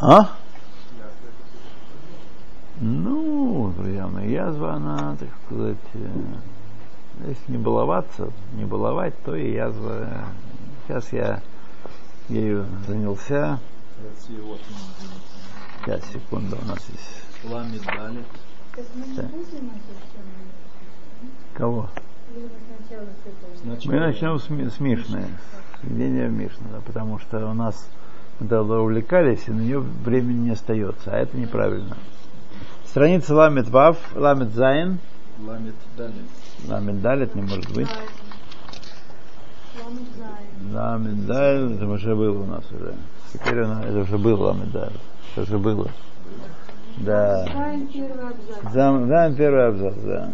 А? Ну, друзья мои, язва, она, так сказать, э, если не баловаться, не баловать, то и язва. Сейчас я ею занялся. Сейчас, секунду, у нас есть. Ламит далит. Да. Кого? Мы начнем с, с Мишны, в Мишну, да, потому что у нас тогда увлекались, и на нее времени не остается, а это неправильно. Страница Ламет Вав, Ламет Зайн, Ламит далит. Ламет Далит не может быть. Ламет Далит, это уже было у нас уже. Теперь у нас, это уже было Ламет Далит. Это уже было. Да. Зам, Зайн первый абзац, да.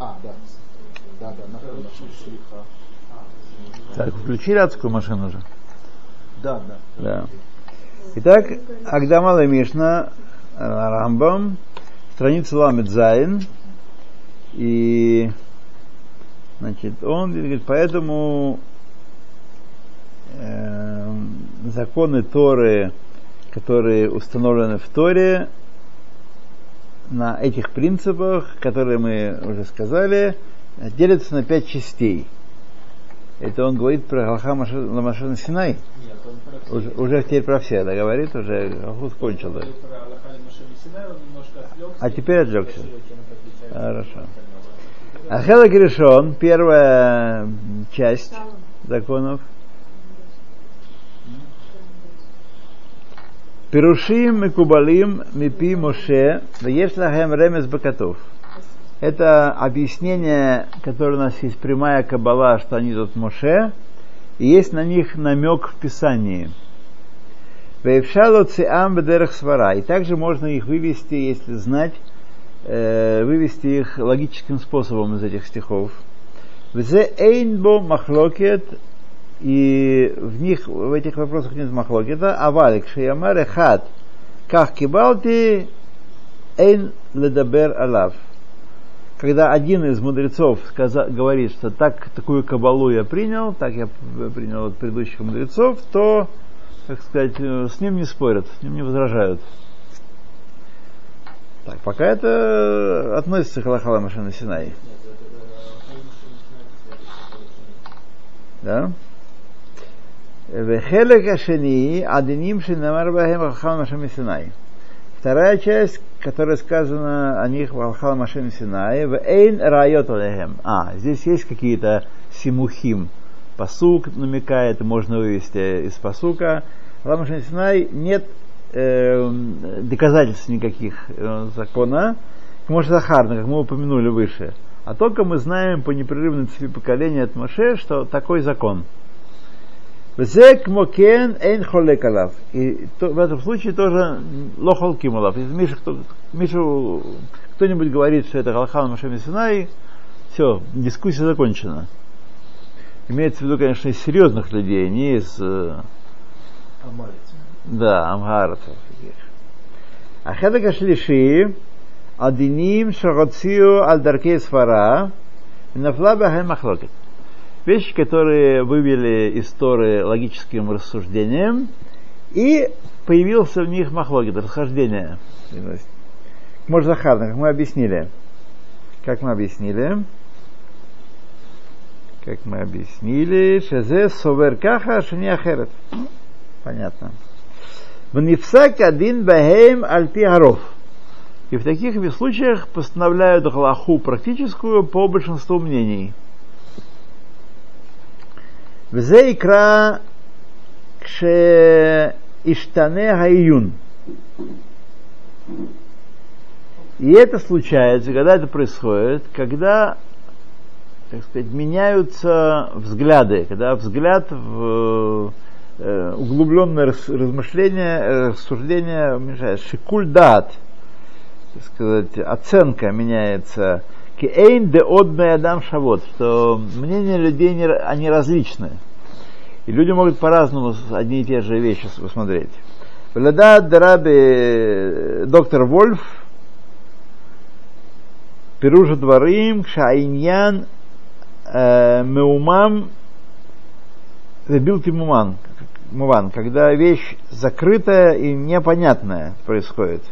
А, да. Да, да. Так, включили адскую машину уже. Да, да. Да. Итак, Агдамала Мишна, э, Рамбам, страница Ламет Зайн, и значит, он говорит, поэтому э, законы Торы, которые установлены в Торе, на этих принципах, которые мы уже сказали, делятся на пять частей. Это он говорит про Галха Ламашана Синай. Нет, он про Уже, уже теперь про все, да, говорит, уже Галхус кончил. Да. А теперь отвлекся. Хорошо. Ахела Гришон, первая часть законов. Пирушим и кубалим мипи Моше, вееш лахем ремес бакатов. Это объяснение, которое у нас есть прямая кабала, что они тут Моше, и есть на них намек в Писании. И также можно их вывести, если знать, э, вывести их логическим способом из этих стихов. Взе эйнбо махлокет, и в них, в этих вопросах нет махлокета, а валик шиямар эхат, как кибалти, эйн ледабер алав когда один из мудрецов сказа, говорит, что так, такую кабалу я принял, так я принял от предыдущих мудрецов, то, как сказать, э, с ним не спорят, с ним не возражают. Так, пока это относится к Аллахала Машина Синай. Да? Вехелек Ашени, Адиним Шинамар Бахем Аллахала Синай. Вторая часть, которая сказана о них в Алхал Машем Синай, в Эйн Райот Алехем. А, здесь есть какие-то симухим. Пасук намекает, можно вывести из пасука. Алхал Машем Синай нет э, доказательств никаких э, закона, может Захарна, как мы упомянули выше. А только мы знаем по непрерывной цепи поколения от Моше, что такой закон. Везек мокен эйн холек алав. И то- в этом случае тоже лохол кималав. Если Миша, кто, Мишу кто-нибудь говорит, что это Галхан Машем Синай, все, дискуссия закончена. Имеется в виду, конечно, из серьезных людей, не из э, Амарец. да, амгарцев. החלק השלישי, הדינים שרוצים על דרכי סברה, ונפלה בהם מחלוקת. Вещи, которые вывели из Торы логическим рассуждением, и появился в них махлогит, расхождение. Может, Захарно, как мы объяснили. Как мы объяснили? Как мы объяснили, шезе совер каха, шини ахерет. Ну, Понятно. Внифсак один бахейм альпи гаров. И в таких случаях постановляют галаху практическую по большинству мнений. Взейкра кше иштане гаюн. И это случается, когда это происходит, когда, так сказать, меняются взгляды, когда взгляд в э, углубленное размышление, рассуждение, шикуль дат, так сказать, оценка меняется Киэйн де одный адам шавот, что мнения людей не, они различны. И люди могут по-разному одни и те же вещи с- посмотреть. Влада Дараби доктор Вольф, Пируша Дворим, Шайньян, э, Меумам, Билти муман, муван, когда вещь закрытая и непонятная происходит.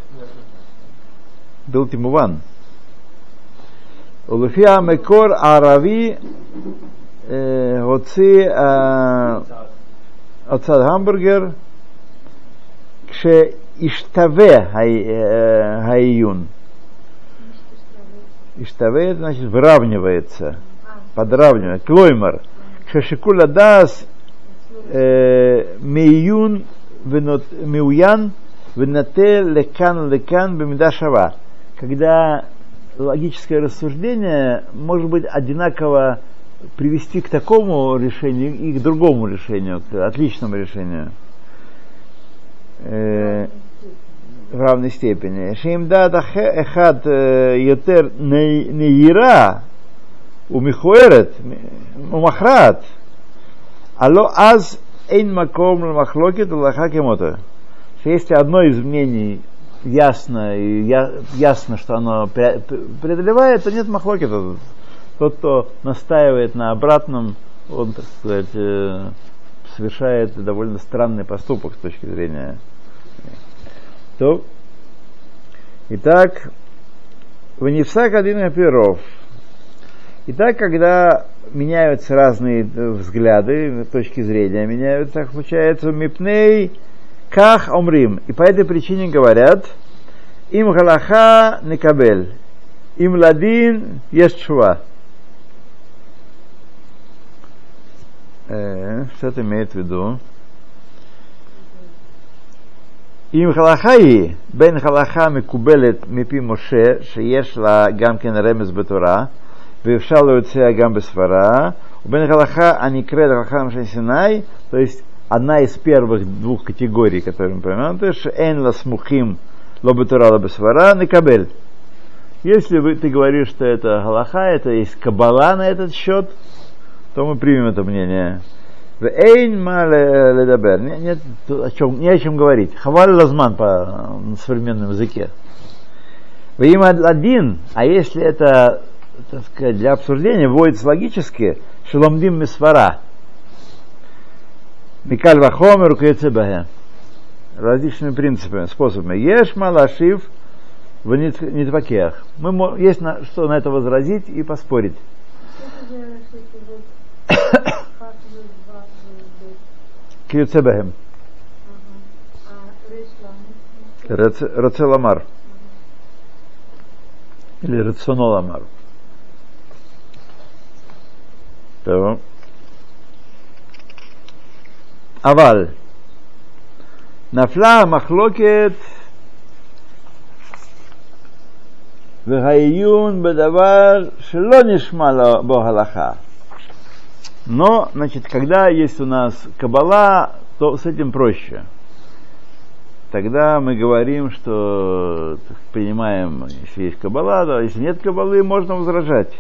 Билти муван. Улуфия мекор арави הוציא הוצאת המבורגר כשהשתווה העיון. Иштаве, это значит выравнивается, подравнивает. Клоймар. Кшашикула дас миюн миуян венате лекан лекан бемида шава. Когда логическое рассуждение может быть одинаково привести к такому решению и к другому решению, к отличному решению э, в равной степени. Шимдад эхад йотер неира умихуэрет умахрат алло аз эйн маком махлокет лаха кемота. Если одно из мнений ясно, и я, ясно, что оно преодолевает, то нет махлокета тот, кто настаивает на обратном, он, так сказать, э, совершает довольно странный поступок с точки зрения. То, итак, Ванифсак один перов. Итак, когда меняются разные взгляды, точки зрения меняются, получается, мипней ках омрим. И по этой причине говорят, им галаха некабель, им ладин есть шва. Э, что это имеет в виду? אם הלכה היא בין הלכה מקובלת מפי משה, שיש לה גם כן רמז בתורה, ואפשר להוציא גם בסברה, ובין הלכה הנקראת הלכה משה סיני, то есть одна из первых двух категорий, которые мы понимаем, упомянуты, шеэн ласмухим лобетура лабасвара накабель. Если вы, ты говоришь, что это галаха, это есть кабала на этот счет, то мы примем это мнение. Эйн ледабер. Нет, нет о чем, не о чем говорить. Хаваль лазман по современном языке. Вы им один, а если это так сказать, для обсуждения вводится логически, шеломдим мисвара – Микаль Вахомер, Кецебахе. Различными принципами, способами. Ешь малашив в нитвакеях. Мы, есть на, что на это возразить и поспорить. Кьюцебехем. Рацеламар. Или рационоламар. Так. אבל נפלה המחלוקת והעיון בדבר שלא נשמע בו הלכה. Но, значит, когда есть у нас кабала, то с этим проще. Тогда мы говорим, что принимаем, если есть кабала, да, если нет кабалы, можно возражать.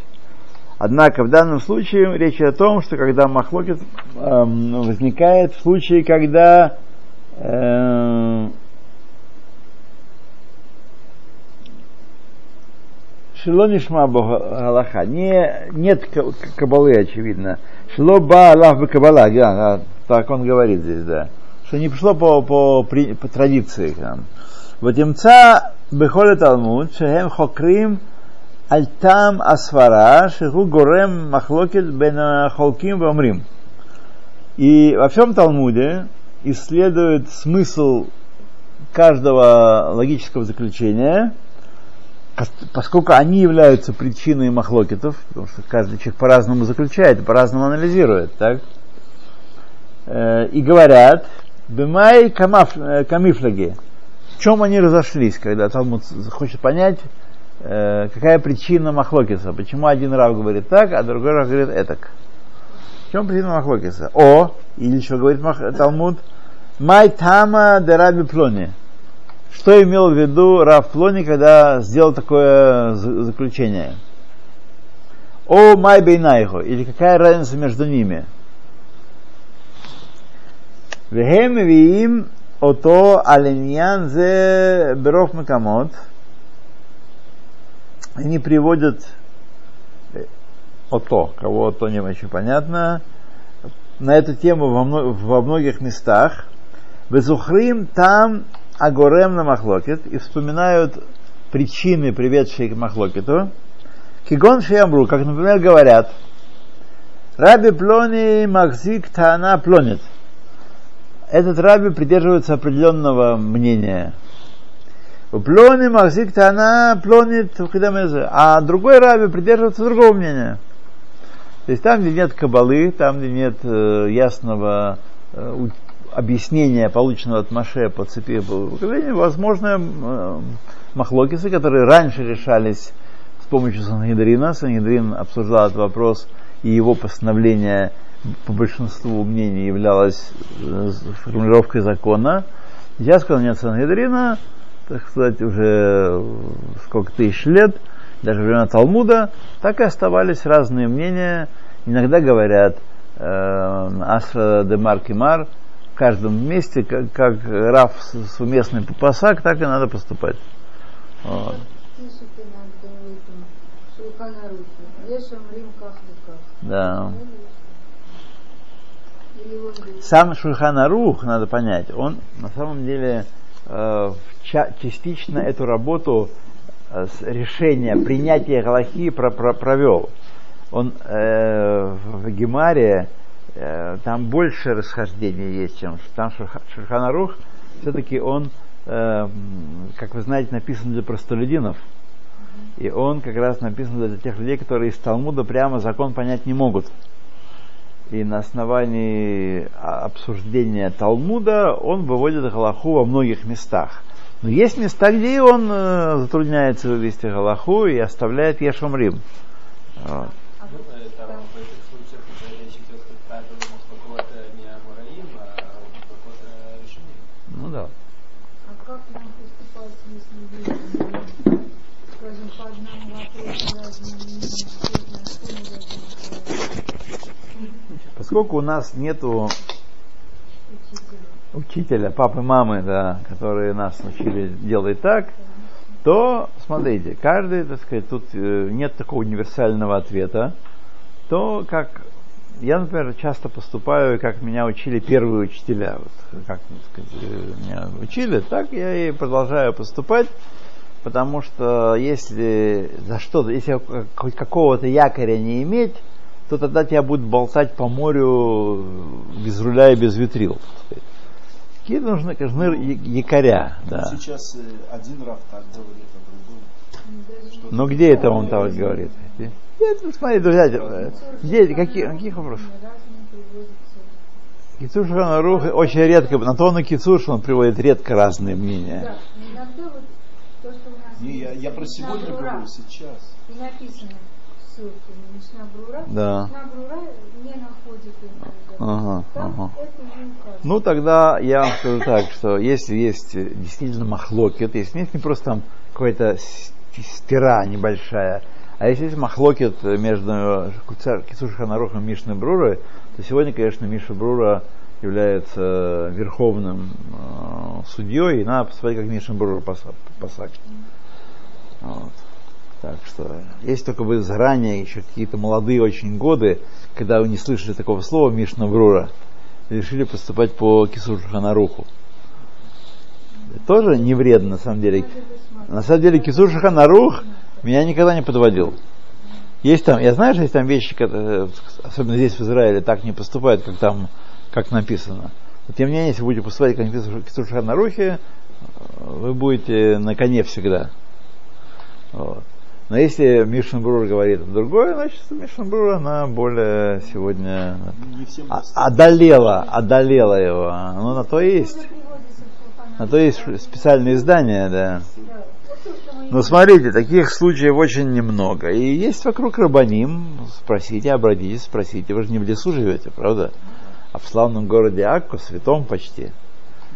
Однако в данном случае речь о том, что когда махлокет э, возникает в случае, когда э, Шилонишма Галаха. Не, нет кабалы, очевидно. Шло ба Аллах бы кабала, да, так он говорит здесь, да. Что не пришло по, по, по, по традиции. Вот имца бехоле талмуд, шехем хокрим альтам асфара, шеху горем махлокет бен холким вамрим. И во всем Талмуде исследует смысл каждого логического заключения – поскольку они являются причиной махлокетов, потому что каждый человек по-разному заключает, по-разному анализирует, так? Э, и говорят, Бемай э, камифлаги, в чем они разошлись, когда Талмуд хочет понять, э, какая причина махлокиса, почему один рав говорит так, а другой рав говорит этак. В чем причина махлокиса? О, или что говорит Талмуд, Май тама дераби плони. Что имел в виду Раф Плони, когда сделал такое заключение? О май бейнайхо, или какая разница между ними? Вехем виим ото аленьян зе беров макамот. Они приводят ото, кого то не очень понятно, на эту тему во многих местах. Безухрим там агорем на махлокет и вспоминают причины, приведшие к махлокету. Кигон шиямру, как, например, говорят, Раби Плони Махзик Тана Плонит. Этот раби придерживается определенного мнения. Плони Махзик Тана Плонит Хидамезе. А другой раби придерживается другого мнения. То есть там, где нет кабалы, там, где нет э, ясного э, объяснения, полученного от Маше по цепи поколения, возможно, э, махлокисы, которые раньше решались с помощью Сангидрина. Сангидрин обсуждал этот вопрос, и его постановление по большинству мнений являлось э, формулировкой закона. Сейчас, когда нет Сангидрина, так сказать, уже сколько тысяч лет, даже времена Талмуда, так и оставались разные мнения. Иногда говорят э, Асра де Маркимар, в каждом месте, как, как Раф с- суместный пасак, так и надо поступать. Вот. Да Сам Шульханарух, надо понять, он на самом деле э, в частично эту работу э, с решения, принятия Галахи про- про- провел. Он э, в Гемаре, э, там больше расхождений есть, чем там Шульха- Шульханарух, все-таки он, э, как вы знаете, написан для простолюдинов. И он как раз написан для тех людей, которые из Талмуда прямо закон понять не могут. И на основании а, обсуждения Талмуда он выводит Галаху во многих местах. Но есть места, где он э, затрудняется вывести Галаху и оставляет Ешомрим. Вот. а Ну, вот да. А как нам поступать, если есть, скажем, по одному вопросу отправить Поскольку у нас нету учителя? папы, мамы, да, которые нас учили делать так, то, смотрите, каждый, так сказать, тут э, нет такого универсального ответа, то как я, например, часто поступаю, как меня учили первые учителя, вот, как так сказать, э, меня учили, так я и продолжаю поступать, потому что если за что-то, если хоть какого-то якоря не иметь, то тогда тебя будут болтать по морю без руля и без ветрил. так. Какие нужны, я- якоря, да. Сейчас э, один Раф так говорит, а другой. Но где это он так говорит? Нет, ну, смотри, друзья, э, где, какие, каких вопросов? Кицур Шанарух очень редко, на то он и он приводит редко разные Да, мнения. но иногда вот то, что у нас Не, я, я про сегодня говорю, сейчас. И написано Брура. Да. Ага. Ну, тогда я вам скажу так, что если есть э, действительно махлокет, если есть не просто там какая-то стира небольшая, а если есть махлокет между Кицур Шанарухом и Мишной Брурой, то сегодня, конечно, Миша Брура является верховным э, судьей, и надо посмотреть, как Миша Брура поса- посак. Вот. Так что, если только вы заранее, еще какие-то молодые очень годы, когда вы не слышали такого слова Мишна Брура, решили поступать по Кисур Шаханаруху. Тоже не вредно, на самом деле. На самом деле Кисур Шаханарух меня никогда не подводил. Есть там, я знаю, что есть там вещи, которые, особенно здесь в Израиле, так не поступают, как там, как написано. Но тем не менее, если будете поступать как написано в Кисур вы будете на коне всегда. Вот. Но если Мишин Брур говорит другое, значит Мишин Брур, она более сегодня Не всем доступно. одолела, одолела его. Ну, на то и есть. На то есть специальные издания, да. Но смотрите, таких случаев очень немного. И есть вокруг Рабаним, спросите, обратитесь, спросите. Вы же не в лесу живете, правда? А в славном городе Акку, святом почти.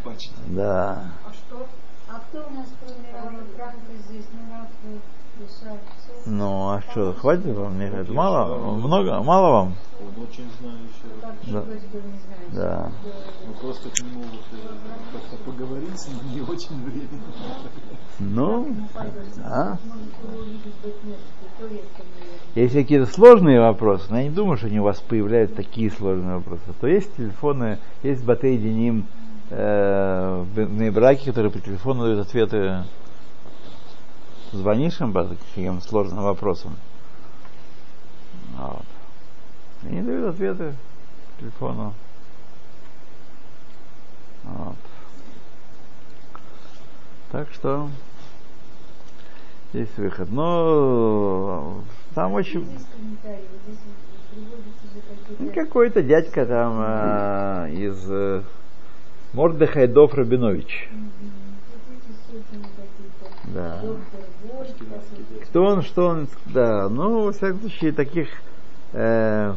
Почти. Да. А что? А кто у нас кроме здесь? Ну. Ну, а что, хватит вам? Мне это мало? Много? Мало вам? Он очень знающий. Да. Да. Ну просто к нему вот, э, как-то поговорить с ним не очень временно. Ну, наверное. Если какие-то сложные вопросы, но я не думаю, что они у вас появляются такие сложные вопросы, то есть телефоны, есть батей деним э, в браке, которые по телефону дают ответы. Звонишь им по таким сложным вопросам. Вот. И они дают ответы телефону. Вот. Так что есть выход. Но там очень... Ну, какой-то дядька там э, из э, Мордехайдов Рабинович. Да. Кто он, что он, да, ну, во всяком случае, таких э,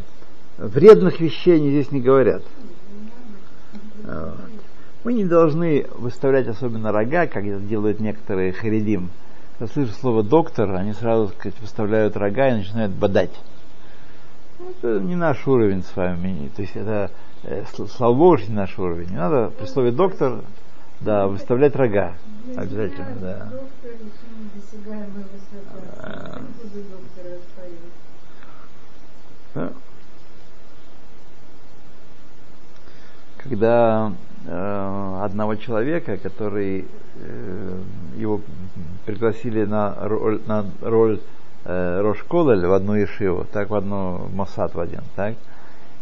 вредных вещей они здесь не говорят. Вот. Мы не должны выставлять особенно рога, как это делают некоторые харидим. Когда слышат слово доктор, они сразу так сказать, выставляют рога и начинают бодать. Ну, Это не наш уровень с вами. То есть это, э, сл- слава богу, что не наш уровень. Не надо при слове доктор, да, выставлять рога. Обязательно, да. Да. Да. Когда э, одного человека, который э, его пригласили на роль, на роль э, Рошколель в одну Ишиву, так в одну Моссад в один, так,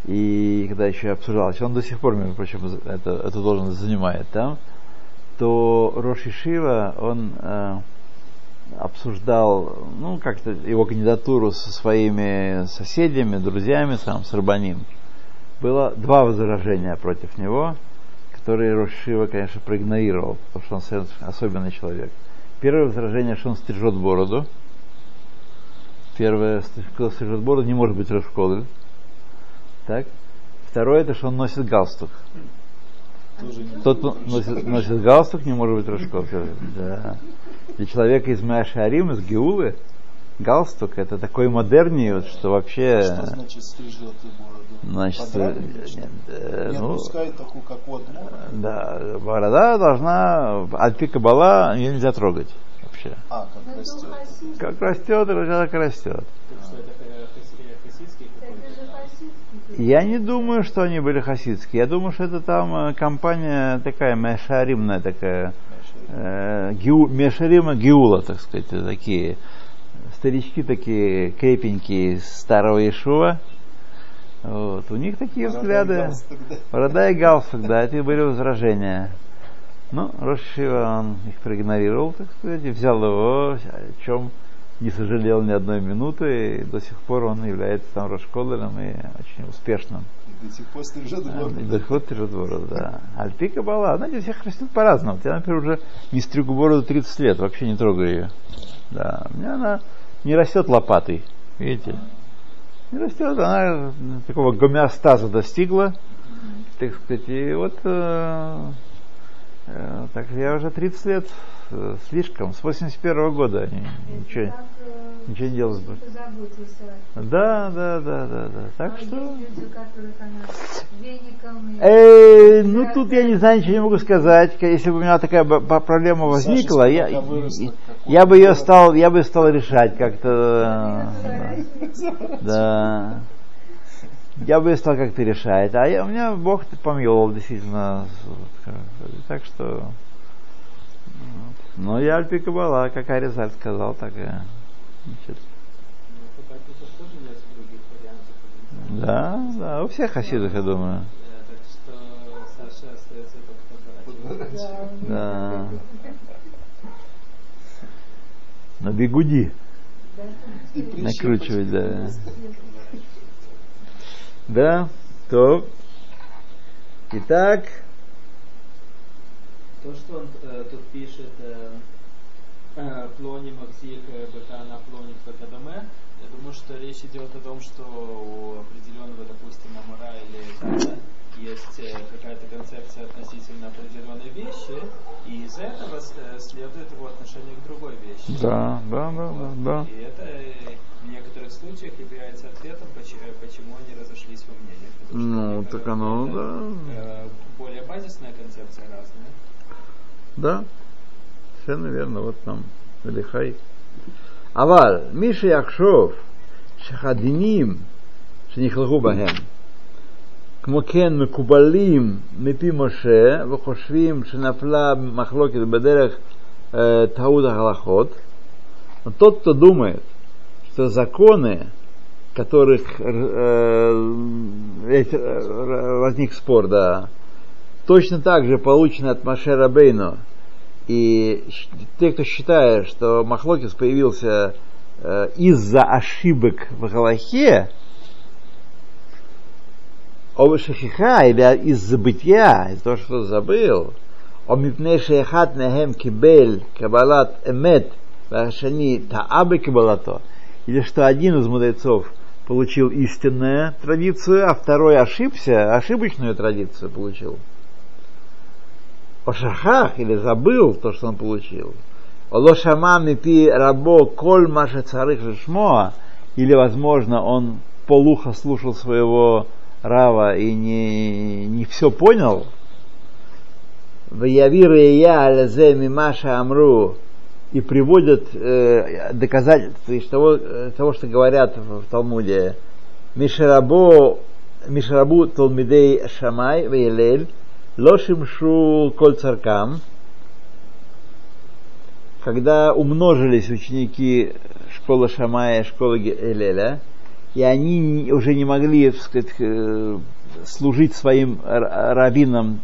и когда еще обсуждалось, он до сих пор, между прочим, это, эту должность занимает там, то Рош Ишива, он э, обсуждал, ну, как-то его кандидатуру со своими соседями, друзьями, сам, с Рабаним. Было два возражения против него, которые Рошива, конечно, проигнорировал, потому что он особенный человек. Первое возражение, что он стрижет бороду. Первое, кто стрижет бороду, не может быть Рошколы. Так? Второе, это что он носит галстук. Тот, кто носит, носит галстук, не может быть Рошколы. Да. Для человека из Маашарим, из Геулы, галстук это такой модерниют, что вообще... Что значит стрижет бороду? Значит, нет, э, Не ну, отпускает такую, как у Адмора? да, борода должна, альпи кабала ее нельзя трогать вообще. А, как растет. Как растет, так и растет. Так что это э, хаси- хасидский Это же какой-то? хасидский. Я не думаю, что они были хасидские. Я думаю, что это там э, компания такая мешаримная такая, э, геу, мешарима геула, так сказать, такие старички такие крепенькие старого Ишуа. Вот. У них такие Борода и взгляды. галстук, да? Борода и галстук, да, это были возражения. Ну, Рошива он их проигнорировал, так сказать, и взял его, о чем не сожалел ни одной минуты, и до сих пор он является там Рошколером и очень успешным. И до сих пор стрижет бороду. до сих пор стрижет бороду, да. Альпика бала, знаете, всех растет по-разному. Я, например, уже не стригу бороду 30 лет, вообще не трогаю ее. Да, у меня она не растет лопатой, видите. Не растет, она такого гомеостаза достигла, так сказать, и вот э, так я уже 30 лет э, слишком, с 81 года ни- ничего, Так, э, ничего не позаботился. Да, да, да, да, да. Так А что. люди, веником и... Э, ну тут я не знаю, ничего не могу сказать. Если бы у меня такая проблема возникла, Саша, я, выросла, я бы ее стал, я бы стал решать как-то. э, Да. Я бы стал как-то решать. А я, у меня Бог помиловал, действительно. Так что. Но я Альпи Кабала, как Аризаль сказал, так и. значит, Ну, Хабатников тоже нет других вариантов. Да, да, у всех хасидов, я думаю. Да. На бегуди накручивать, да. Да, то. Итак, То, что он э, тут пишет э, э, Плони Максих э, Бетана Плони Бекадаме, я думаю, что речь идет о том, что у определенного, допустим, Амара или есть э, какая-то концепция относительно определенной вещи, и из этого э, следует его отношение к другой вещи. Да, да, да, вот. да, да. И это э, в некоторых случаях является ответом, почему они разошлись во мнениях. Ну, так оно, да. Более базисная концепция разная. Да, Все, наверное, вот нам Лихай. Авал, Миша Яхшов, Шахадиним, Шнихлагу Бахем. כמו כן מקובלים מפי משה וחושבים שנפלה מחלוקת בדרך э, טעות ההלכות, но тот, кто думает, что законы, которых э, эти, э, возник спор, да, точно так же получены от Маше Рабейну, и щ- те, кто считает, что Махлокис появился э, из-за ошибок в Галахе, Овешахиха, или из забытия, из того, что забыл, о мипней шейхат нехем кибель кабалат эмет вашани таабы кабалато, или что один из мудрецов получил истинную традицию, а второй ошибся, ошибочную традицию получил. О шахах или забыл то, что он получил. О лошаман и пи рабо коль маше царых шмоа, или, возможно, он полухо слушал своего Рава и не, не все понял. Ваявир я алязе мимаша амру и приводят э, доказательства из того, э, того, что говорят в, в Талмуде. Мишарабо, Мишарабу Талмидей Шамай Вейлель, Лошимшу Коль Царкам, когда умножились ученики школы Шамая и школы Элеля, и они уже не могли так сказать, э, служить своим раввинам,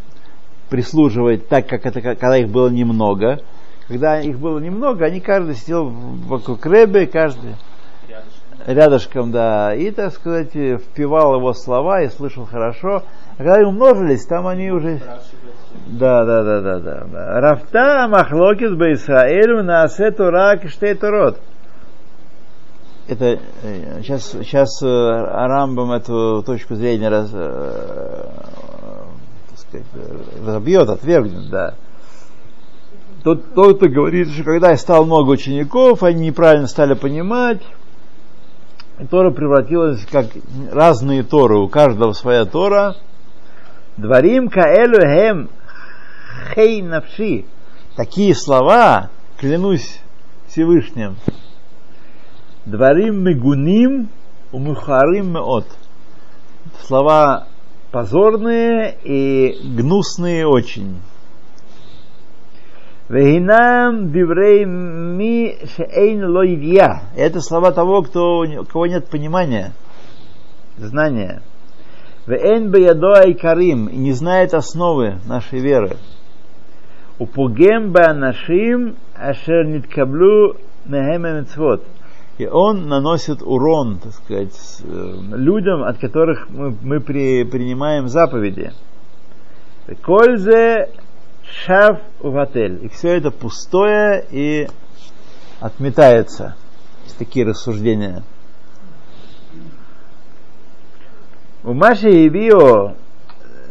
прислуживать так, как это когда их было немного. Когда их было немного, они каждый сидел вокруг Рэбе, каждый Рядышком. рядышком, да, и, так сказать, впивал его слова и слышал хорошо. А когда они умножились, там они уже... Да, да, да, да, да. Рафта махлокис бейсраэлю на асету рак штейторот. Это сейчас, сейчас Рамбам эту точку зрения раз, э, сказать, э, разобьет, отвергнет, да. Тот, тот, кто говорит, что когда стало много учеников, они неправильно стали понимать, Тора превратилась как разные Торы, у каждого своя Тора. Дворим каэлю хем хей навши. Такие слова, клянусь Всевышним. Дворим мегуним умухарим меот. Слова позорные и гнусные очень. Вегинам диврей ми шеэйн ло идья. Это слова того, кто, у кого нет понимания, знания. Веэн беядо айкарим. И не знает основы нашей веры. Упугем беанашим ашер ниткаблю мехем мецвот и он наносит урон, так сказать, э, людям, от которых мы, мы при, принимаем заповеди. Кользе шав отель. И все это пустое и отметается. Есть такие рассуждения. У Маши и Био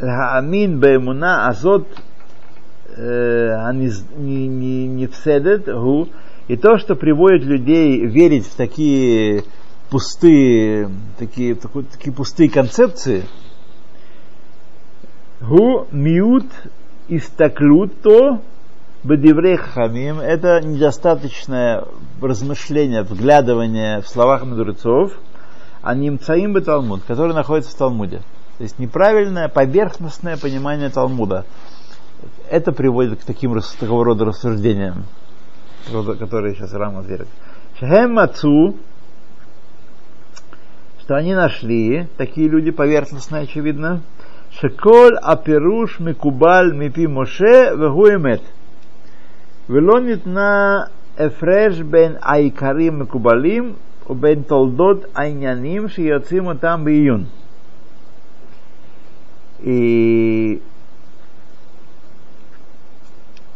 э, Амин Бемуна Азот э, Анисседет Гу и то, что приводит людей верить в такие пустые, такие, такой- такие пустые концепции, гу миут истаклюто бедиврей хамим, это недостаточное размышление, вглядывание в словах мудрецов, а немцаим бы Талмуд, который находится в Талмуде. То есть неправильное, поверхностное понимание Талмуда. Это приводит к таким такого рода рассуждениям, которые сейчас Рам отверг. Шехем мацу, что они нашли, такие люди поверхностные, очевидно, шеколь аперуш микубаль мипи моше вегу эмет. ולא ניתנה הפרש בין העיקרים מקובלים ובין תולדות העניינים שיוצאים אותם בעיון.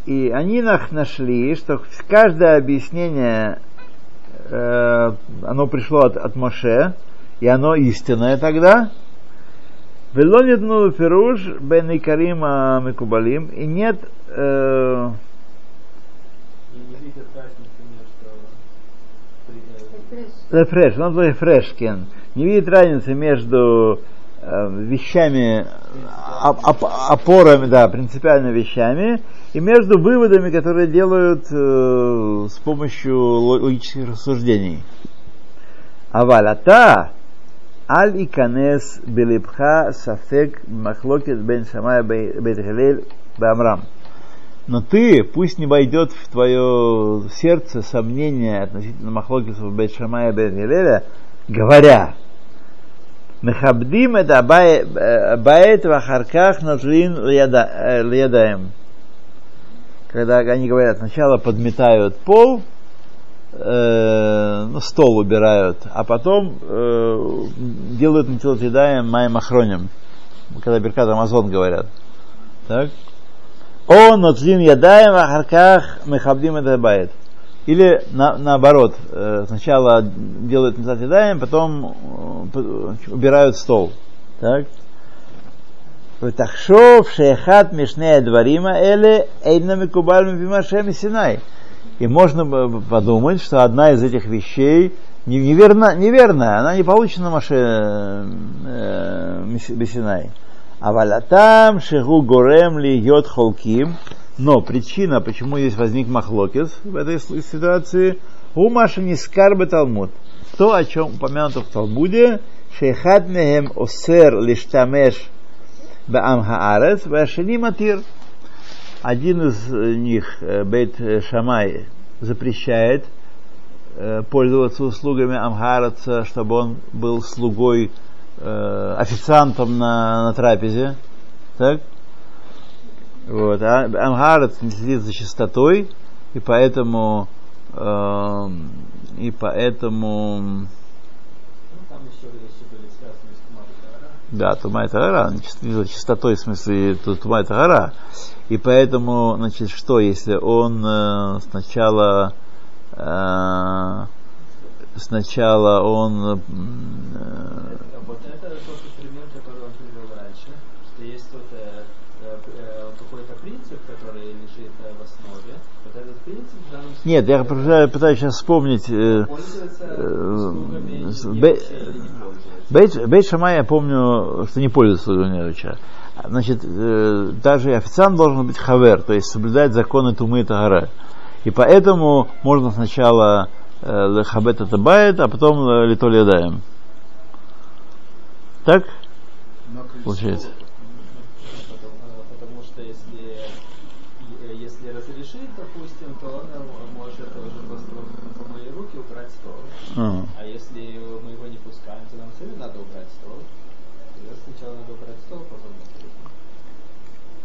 И, они нашли, что каждое объяснение, э, оно пришло от, от Моше, и оно истинное тогда. Вело нетну фируш бен икарим мекубалим, и нет э, Рефреш. Он твой фрешкен. Не видит разницы между вещами, оп- оп- опорами, да, принципиально вещами, и между выводами, которые делают э, с помощью ло- логических рассуждений. Авалата аль иканес белипха сафек махлокет бен шамая бет Галель бамрам. Но ты, пусть не войдет в твое сердце сомнение относительно Махлокисов Бет Шамая Бет говоря, Мехабдим это баэт вахарках назлин лиядаем. Когда они говорят, сначала подметают пол, э, ну, стол убирают, а потом э, делают натилот едаем маем охроним. Когда Беркат Амазон говорят. Так? О, нотлин ядаем, а харках мехабдим это бает. Или на, наоборот, э, сначала делают назад ядаем, потом э, убирают стол. Так? Тахшов шейхат мишнея дварима эле эйна микубаль мипимашем синай. И можно подумать, что одна из этих вещей неверна, неверная, она не получена Маше э, Бесинай. А валятам шигу горем ли йод холким. Но причина, почему здесь возник махлокис в этой ситуации, у Маши не скарбы Талмуд. То, о чем упомянуто в Талмуде, шейхат осер лиштамеш баам хаарец, вашини матир. Один из них, Бейт Шамай, запрещает пользоваться услугами Амхараца, чтобы он был слугой э, официантом на, на трапезе. Так? Вот. А Амгарец не следит за чистотой, и поэтому э, и поэтому Ну, да, тума это гора, не чис- не за чистотой в смысле тут тума это гора. И поэтому, значит, что, если он э, сначала э, сначала он э, Вот это тот пример, который он привел раньше, что есть тот э, какой-то принцип, который лежит э, в основе. Вот этот принцип в данном случае Нет, я пытаюсь, пытаюсь сейчас вспомнить. э, пользуется э. Бейт, Шамай, я помню, что не пользуется Невича. Значит, э, даже официант должен быть хавер, то есть соблюдать законы Тумы и Тагара. И поэтому можно сначала э, хабет это бает, а потом э, литоль ядаем. Так? Получается. Потому, э, потому что если, э, если разрешит, допустим, то он э, может уже просто по моей руки убрать стол. А. а если мы его не пускаем, то нам все надо убрать стол. Сначала надо убрать стол, потом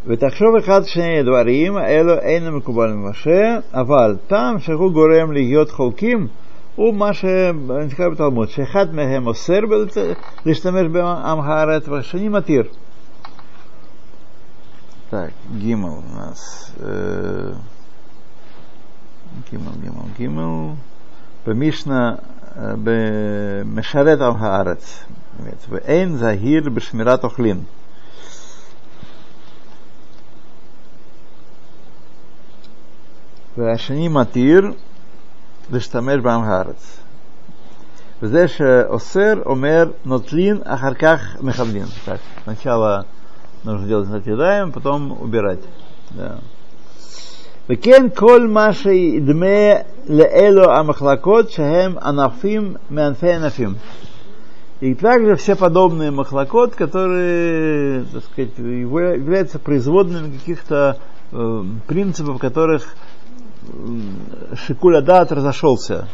ותחשוב אחד שני דברים, אלו אינם מקובלים במשה, אבל טעם שהוא גורם להיות חוקים הוא מה שנקרא בתלמוד, שאחד מהם אוסר להשתמש בעם הארץ והשני מתיר. Так, Гимл у нас. Гимл, Гимл, Гимл. Помишна במשרת עם הארץ. באמת, ואין זהיר בשמירת אוכלין. והשני מתיר להשתמש בעם הארץ. וזה שאוסר אומר נוטלין, אחר כך מכבדין. Так, сначала нужно делать над едаем, потом убирать. Да. וכן כל מה שידמה לאלו המחלקות שהם ענפים מענפי ענפים. И также все подобные махлокот, которые, так сказать, явля- являются производными каких-то э, принципов, которых Шикуля Дат разошелся.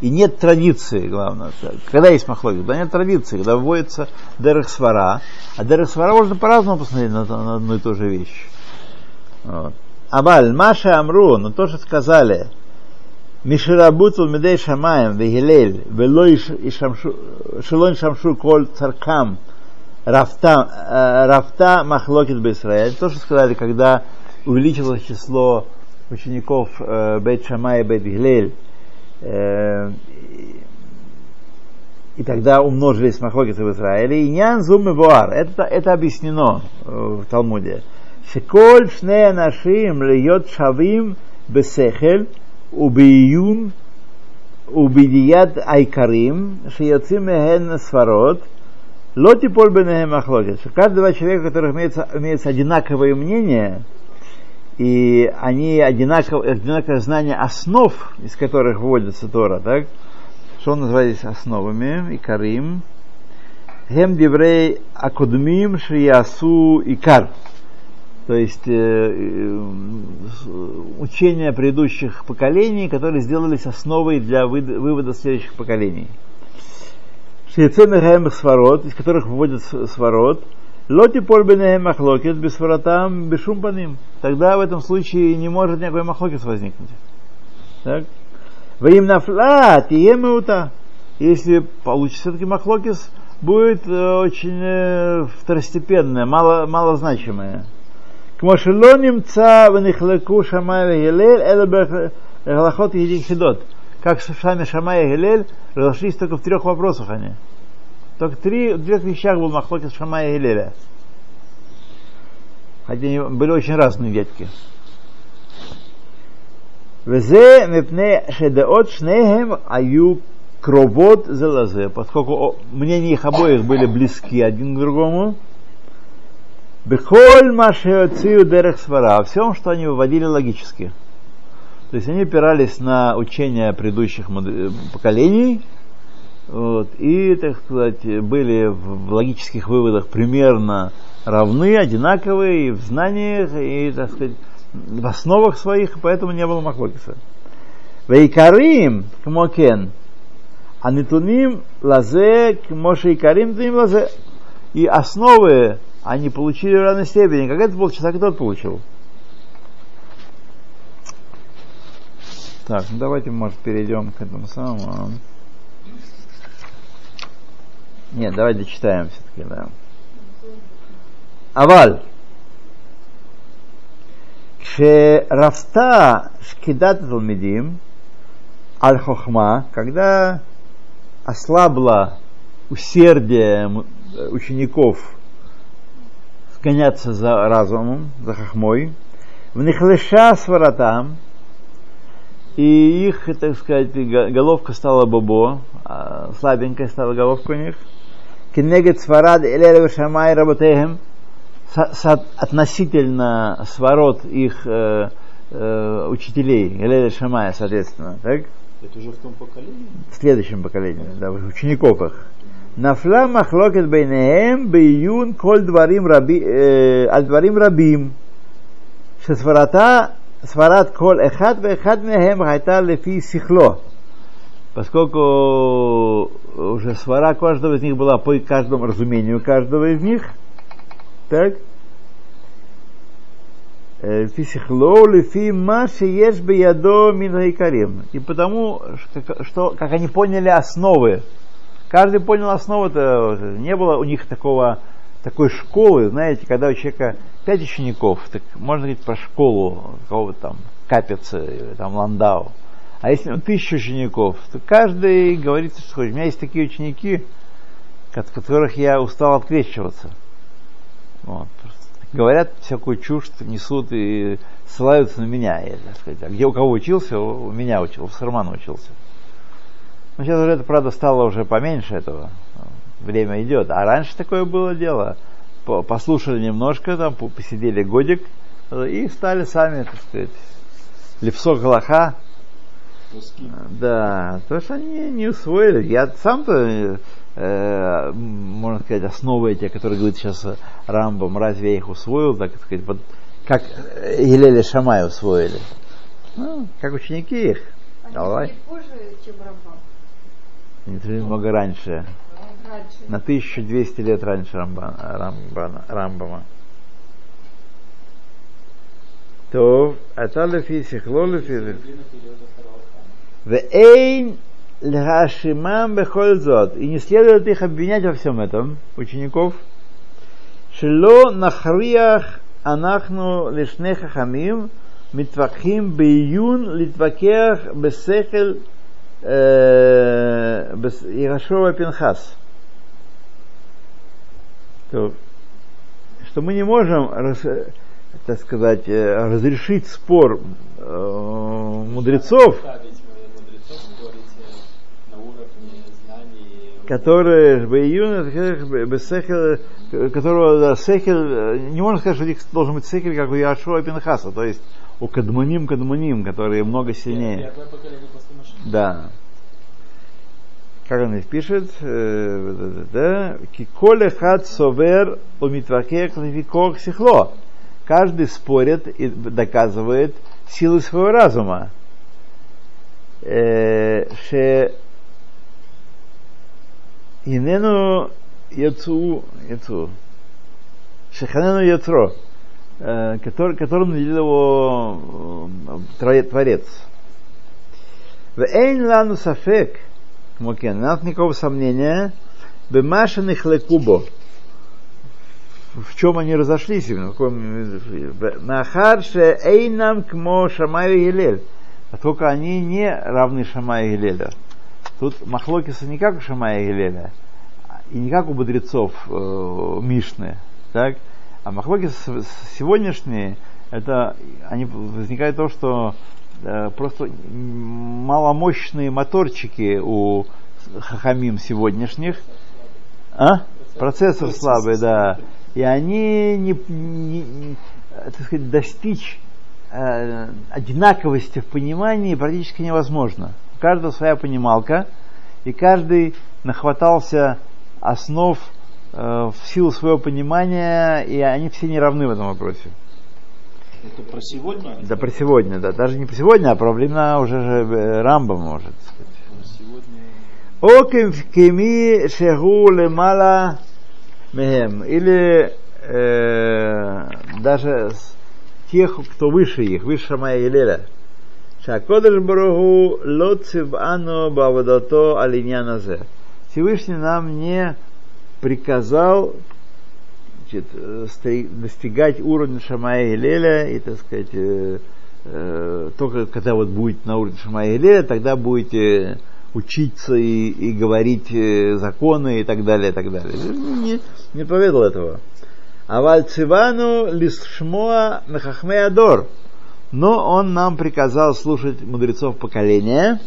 И нет традиции, главное. Когда есть махлоги? Когда нет традиции, когда вводится Дерех Свара. А Дерех Свара можно по-разному посмотреть на, на одну и ту же вещь. Вот. Абаль, Маша Амру, но то, что сказали, Миширабуту Медей Шамаем, Вегилель, Велой Шилон Шамшу Коль Царкам, Рафта, э, Рафта Махлокит Бисраэль. То, что сказали, когда увеличилось число учеников э, Бейт Шамай и Бейт Гилель, э, и- тогда умножились махлокисы в Израиле. И нян зум и буар. Это, это объяснено в Талмуде. Шеколь шне нашим льет шавим бесехель убиюн убидият айкарим שיוצאים מהן ספרות Лоти поль бенехем махлокет. Что каждый два человека, у которых имеется, имеется одинаковое мнение, и они одинаково, одинаковое знание основ, из которых вводится Тора, так? Что он называет здесь основами? И Карим. Хем диврей акудмим шиясу и кар. То есть э, э, учения предыдущих поколений, которые сделались основой для вывода следующих поколений. Шейцемехаем сварот, из которых выводят сварот, лоти польбенеем махлокет без сваротам бешум паним. Тогда в этом случае не может никакой махлокет возникнуть. Так? Вы им нафла. Если получится все-таки махлокис, будет э, очень э, второстепенное, мало, малозначимое. Кмошелоним ца венихлеку шамай вегелель, это галахот единхидот как сами Шамай и Гелель разошлись только в трех вопросах они. Только три, в трех вещах был Махлокис Шамая и Гелеля. Хотя они были очень разные ветки. Везе мепне шедеот шнехем аю кровод залазе, поскольку мнения их обоих были близки один к другому. Бехоль машеоцию дерех свара, всем, что они выводили логически. То есть они опирались на учения предыдущих поколений, вот, и, так сказать, были в логических выводах примерно равны, одинаковые и в знаниях, и, так сказать, в основах своих, поэтому не было Махлокиса. Вейкарим, кмокен, а нетуним лазе, моше и карим лазе. И основы они получили в равной степени. Как это получилось, так и тот получил. Так, ну давайте, может, перейдем к этому самому. Нет, давайте дочитаем все-таки, да. Аваль. Кшерафта шкидат талмидим аль хохма, когда ослабло усердие учеников гоняться за разумом, за хохмой, в нихлеша сваратам, и их, так сказать, головка стала бобо, а слабенькая стала головка у них. Кенегет сварад элелев шамай работеем относительно сворот их э, э, учителей, Элеля Шамая, соответственно, так? Это уже в том поколении? В следующем поколении, да, учеников их. Нафла махлокет бейнеем бейюн коль дварим раби, э, аль дварим рабим. Шесварата сварат кол эхад эхад мехем хайта лефи сихло. Поскольку уже свара каждого из них была по каждому разумению каждого из них, так, לפי שכלו, לפי מה שיש בידו מן העיקרים. И потому, что, как они поняли основы. Каждый понял основы, то не было у них такого такой школы, знаете, когда у человека пять учеников, так можно говорить про школу какого-то там Капицы, там Ландау. А если ну, тысяча учеников, то каждый говорит, что хочет. У меня есть такие ученики, от которых я устал открещиваться. Вот. Говорят всякую чушь, несут и ссылаются на меня. Я, так сказать. А где у кого учился? У меня учился, у Сармана учился. Но сейчас уже это, правда, стало уже поменьше этого время идет. А раньше такое было дело. Послушали немножко, там посидели годик и стали сами, так сказать, лепсо галаха. Да, то что они не усвоили. Я сам-то, э, можно сказать, основы эти, которые говорит сейчас Рамбом, разве я их усвоил, так сказать, вот как Елели Шамай усвоили. Ну, как ученики их. Они Давай. позже, чем Рамбам. Нитрин много раньше. раньше. На 1200 лет раньше Рамбана, Рамбана, Рамбама. То Аталефи Сихлолефи Вейн Лхашимам Бехользот. И не следует их обвинять во всем этом, учеников. Шило Нахриях Анахну Лишнеха Хамим Митвахим Бейюн Литвакех Бесехель Ирашова Пинхас. То, что мы не можем, так сказать, э, разрешить спор э, мудрецов, э, бесехел, которого да, сехел, э, не можно сказать, что у них должен быть сехел, как у Яшуа Пинхаса, то есть у Кадмуним Кадмуним, которые много сильнее. Да. Как он здесь пишет, э, Киколе хат совер умитвакех сихло. Каждый спорит и доказывает силы своего разума. Э, Ше инену яцу, яцу, шеханену яцро, э, который, которым наделил его э, творец- Творец. Вейн лану сафек, Мокен, нет никакого сомнения, бемашиных лекубо, в чем они разошлись именно, в каком- Махар ше эйнам кмо Шамаю и Елель. А только они не равны Шамаю и Елеля. Тут Махлокиса не как у Шамая и Гилеля, и не как у мудрецов э, Мишны, так? А Махлокис сегодняшние, это они возникает то, что э, просто маломощные моторчики у хахамим сегодняшних, а? Процессор слабый, да. И они не, не- так сказать, достичь э, одинаковости в понимании практически невозможно. У каждого своя понималка, и каждый нахватался основ в силу своего понимания, и они все не равны в этом вопросе. Это про сегодня? Да про сегодня, да. Даже не про сегодня, а про времена уже же э, Рамба может. сказать. Про сегодня. О кем- кеми шегу лемала мехем. Или э, даже тех, кто выше их, выше Шамая и Леля. Шакодыш Баруху лоцив ано бавадато алиньяназе. Всевышний нам не приказал значит, э, достигать уровня Шамая и Леля, и, так сказать, э, э, только когда вот будет на уровне Шамая и Леля, тогда будете учиться и, и говорить э, законы и так далее, и так далее. Не, не поведал этого. Аваль цивану лисшмоа мехахме адор. Но он нам приказал слушать мудрецов поколения.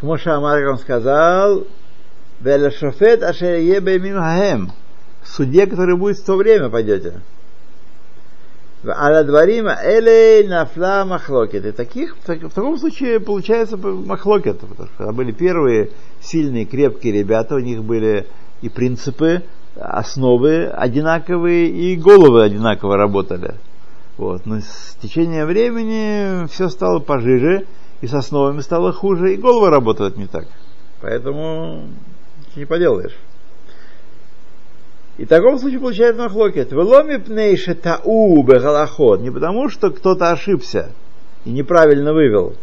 К Моше Амар, он сказал, «Веля шофет ашер ебе хаем». К суде, который будет в то время, пойдете. Аля дворима элей нафла махлокет. И таких, в, так- в таком случае получается махлокет. Потому что были первые сильные, крепкие ребята, у них были и принципы, основы одинаковые, и головы одинаково работали. Вот. Но с течением времени все стало пожиже, и с основами стало хуже, и головы работают не так. Поэтому не поделаешь. И в таком случае получается махлокет. Веломи пнейше тау бегалахот. Не потому, что кто-то ошибся и неправильно вывел.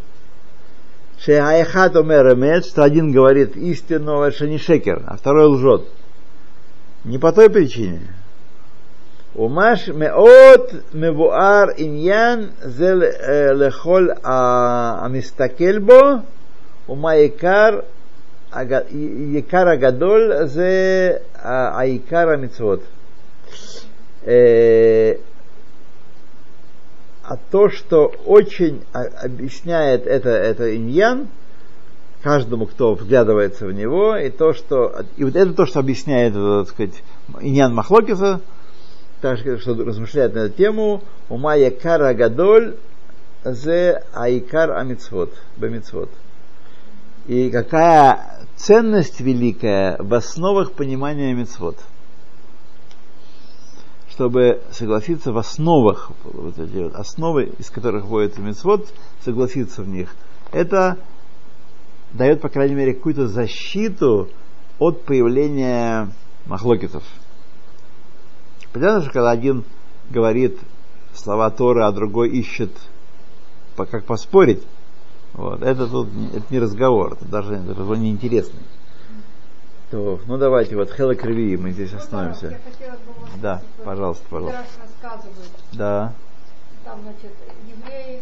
Шеайхат омер что один говорит истину, а не шекер, а второй лжет. Не по той причине. Умаш меот мевуар иньян зе лехол амистакел бо, ума икар הג- יקר הגדול זה ה- העיקר המצוות. Э, А то, что очень а- объясняет это, это иньян, каждому, кто вглядывается в него, и то, что и вот это то, что объясняет, э, так сказать, иньян Махлокиса, так что что размышляет на эту тему, ума якара гадоль зе айкар амитсвот, бамитсвот. И какая ценность великая в основах понимания мецвод. Чтобы согласиться в основах, вот эти вот основы, из которых вводится мецвод, согласиться в них, это дает, по крайней мере, какую-то защиту от появления махлокитов. Понятно, что когда один говорит слова Торы, а другой ищет, как поспорить, вот, это тут это не разговор, это даже разговор неинтересный. То, ну давайте, вот Хела Кривии, мы здесь остановимся. Бы вас Да, вот пожалуйста, пожалуйста. Да. там, значит, евреи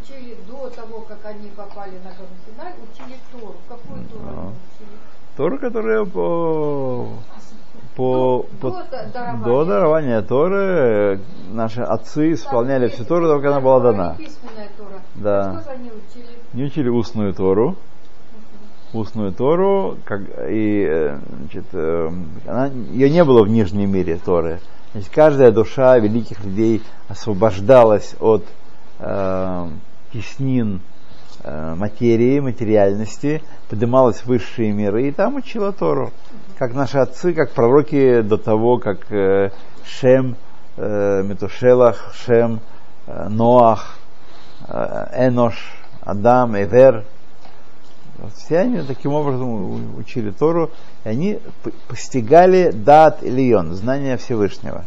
учили до того, как они попали на гору Синай, учили Тору. Какую Тору они учили? Тора, которая по, по, До- по- дарования. до дарования Торы э, наши отцы исполняли всю Тору, только она была дана. Да. Они учили? Не учили устную Тору. устную Тору, как, и э, значит, э, она, ее не было в нижнем мире Торы. Значит, каждая душа великих людей освобождалась от э, теснин э, материи, материальности, поднималась в высшие миры и там учила Тору. Как наши отцы, как пророки до того, как э, Шем, э, Метушелах, Шем, э, Ноах, Энош, Адам, Эвер. Все они таким образом учили Тору, и они постигали дат Ильон, знание Всевышнего.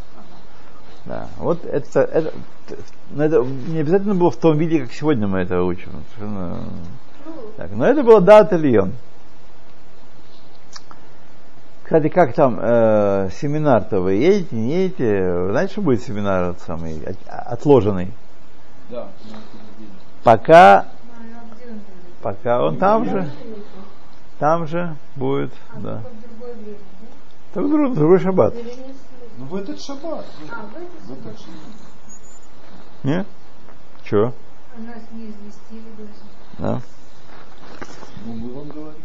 Да. Вот это, это, это не обязательно было в том виде, как сегодня мы это учим. Так, но это было дат Ильон. Кстати, как там э, семинар-то вы едете, не едете? Знаете, что будет семинар самый отложенный? Да, Пока, Ну, а где он будет? пока он там же, там же будет, А да. да? Так другой, другой шаббат. Ну в этот шаббат. А, в этот этот субботу. Не? Че? А нас не известили даже. Да. Ну мы вам говорим.